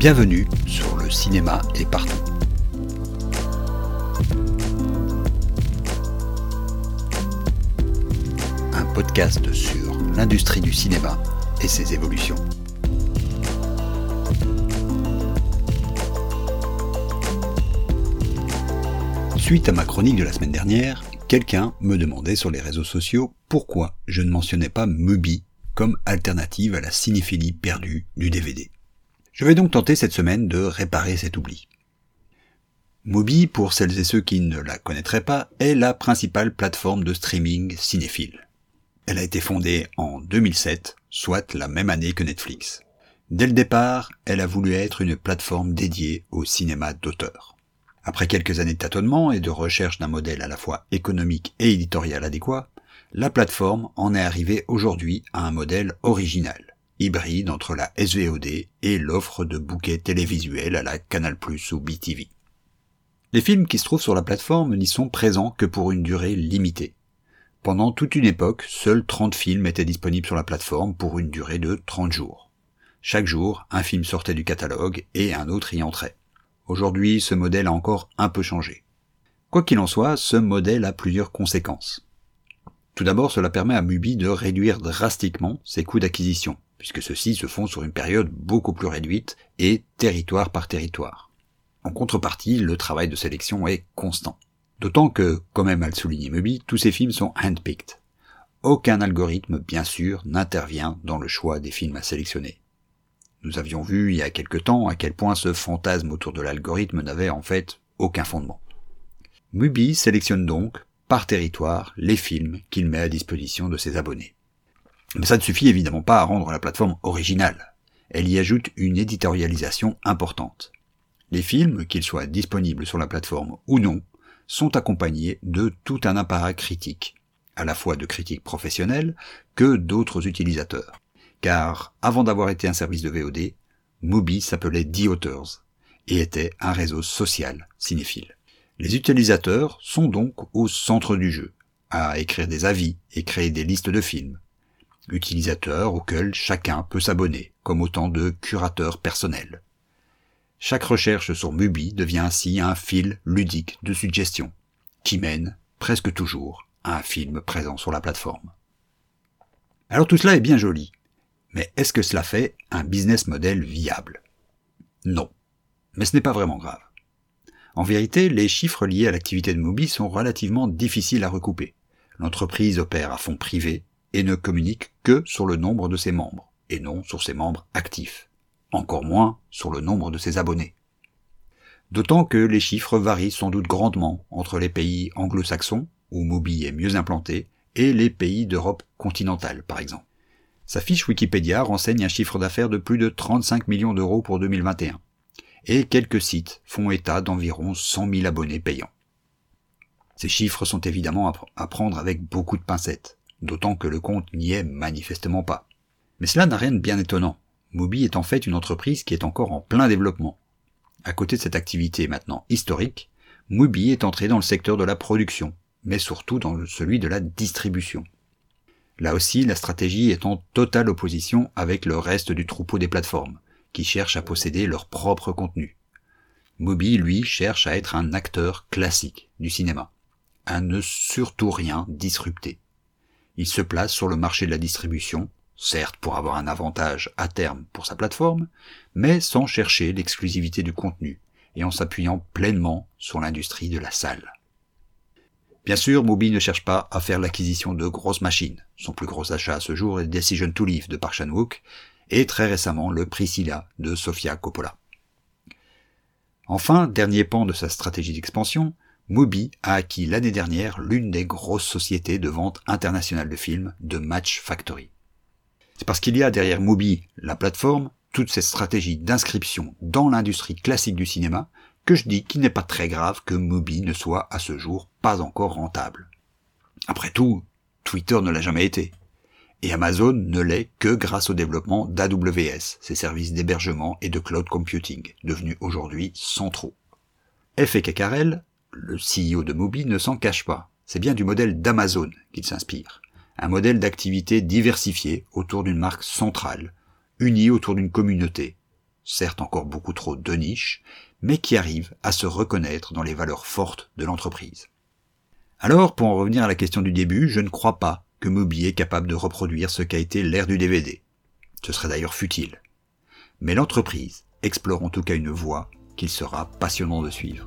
Bienvenue sur le cinéma est partout. Un podcast sur l'industrie du cinéma et ses évolutions. Suite à ma chronique de la semaine dernière, quelqu'un me demandait sur les réseaux sociaux pourquoi je ne mentionnais pas Mubi comme alternative à la cinéphilie perdue du DVD. Je vais donc tenter cette semaine de réparer cet oubli. Mubi, pour celles et ceux qui ne la connaîtraient pas, est la principale plateforme de streaming cinéphile. Elle a été fondée en 2007, soit la même année que Netflix. Dès le départ, elle a voulu être une plateforme dédiée au cinéma d'auteur. Après quelques années de tâtonnement et de recherche d'un modèle à la fois économique et éditorial adéquat, la plateforme en est arrivée aujourd'hui à un modèle original, hybride entre la SVOD et l'offre de bouquets télévisuels à la Canal+, ou BTV. Les films qui se trouvent sur la plateforme n'y sont présents que pour une durée limitée. Pendant toute une époque, seuls 30 films étaient disponibles sur la plateforme pour une durée de 30 jours. Chaque jour, un film sortait du catalogue et un autre y entrait. Aujourd'hui, ce modèle a encore un peu changé. Quoi qu'il en soit, ce modèle a plusieurs conséquences. Tout d'abord, cela permet à Mubi de réduire drastiquement ses coûts d'acquisition, puisque ceux-ci se font sur une période beaucoup plus réduite et territoire par territoire. En contrepartie, le travail de sélection est constant. D'autant que, comme aime à le souligner Mubi, tous ces films sont handpicked. Aucun algorithme, bien sûr, n'intervient dans le choix des films à sélectionner. Nous avions vu il y a quelque temps à quel point ce fantasme autour de l'algorithme n'avait en fait aucun fondement. Mubi sélectionne donc, par territoire les films qu'il met à disposition de ses abonnés. Mais ça ne suffit évidemment pas à rendre la plateforme originale. Elle y ajoute une éditorialisation importante. Les films, qu'ils soient disponibles sur la plateforme ou non, sont accompagnés de tout un appareil critique, à la fois de critiques professionnelles que d'autres utilisateurs. Car avant d'avoir été un service de VOD, Mubi s'appelait The Authors et était un réseau social cinéphile. Les utilisateurs sont donc au centre du jeu, à écrire des avis et créer des listes de films. Utilisateurs auxquels chacun peut s'abonner, comme autant de curateurs personnels. Chaque recherche sur Mubi devient ainsi un fil ludique de suggestions, qui mène, presque toujours, à un film présent sur la plateforme. Alors tout cela est bien joli, mais est-ce que cela fait un business model viable? Non. Mais ce n'est pas vraiment grave. En vérité, les chiffres liés à l'activité de Mobi sont relativement difficiles à recouper. L'entreprise opère à fond privé et ne communique que sur le nombre de ses membres, et non sur ses membres actifs. Encore moins sur le nombre de ses abonnés. D'autant que les chiffres varient sans doute grandement entre les pays anglo-saxons, où Mobi est mieux implanté, et les pays d'Europe continentale, par exemple. Sa fiche Wikipédia renseigne un chiffre d'affaires de plus de 35 millions d'euros pour 2021 et quelques sites font état d'environ 100 000 abonnés payants. Ces chiffres sont évidemment à prendre avec beaucoup de pincettes, d'autant que le compte n'y est manifestement pas. Mais cela n'a rien de bien étonnant. Mobi est en fait une entreprise qui est encore en plein développement. À côté de cette activité maintenant historique, Mobi est entré dans le secteur de la production, mais surtout dans celui de la distribution. Là aussi, la stratégie est en totale opposition avec le reste du troupeau des plateformes, qui cherchent à posséder leur propre contenu. Moby, lui, cherche à être un acteur classique du cinéma, à ne surtout rien disrupter. Il se place sur le marché de la distribution, certes pour avoir un avantage à terme pour sa plateforme, mais sans chercher l'exclusivité du contenu et en s'appuyant pleinement sur l'industrie de la salle. Bien sûr, Moby ne cherche pas à faire l'acquisition de grosses machines. Son plus gros achat à ce jour est Decision to Live de Park et très récemment le Priscilla de Sofia Coppola. Enfin, dernier pan de sa stratégie d'expansion, Mubi a acquis l'année dernière l'une des grosses sociétés de vente internationale de films de Match Factory. C'est parce qu'il y a derrière Mubi, la plateforme, toute cette stratégie d'inscription dans l'industrie classique du cinéma que je dis qu'il n'est pas très grave que Mubi ne soit à ce jour pas encore rentable. Après tout, Twitter ne l'a jamais été. Et Amazon ne l'est que grâce au développement d'AWS, ses services d'hébergement et de cloud computing, devenus aujourd'hui centraux. F. Kakarel, le CEO de Mobi, ne s'en cache pas. C'est bien du modèle d'Amazon qu'il s'inspire. Un modèle d'activité diversifié autour d'une marque centrale, unie autour d'une communauté, certes encore beaucoup trop de niche, mais qui arrive à se reconnaître dans les valeurs fortes de l'entreprise. Alors, pour en revenir à la question du début, je ne crois pas que Mubi est capable de reproduire ce qu'a été l'ère du DVD. Ce serait d'ailleurs futile. Mais l'entreprise explore en tout cas une voie qu'il sera passionnant de suivre.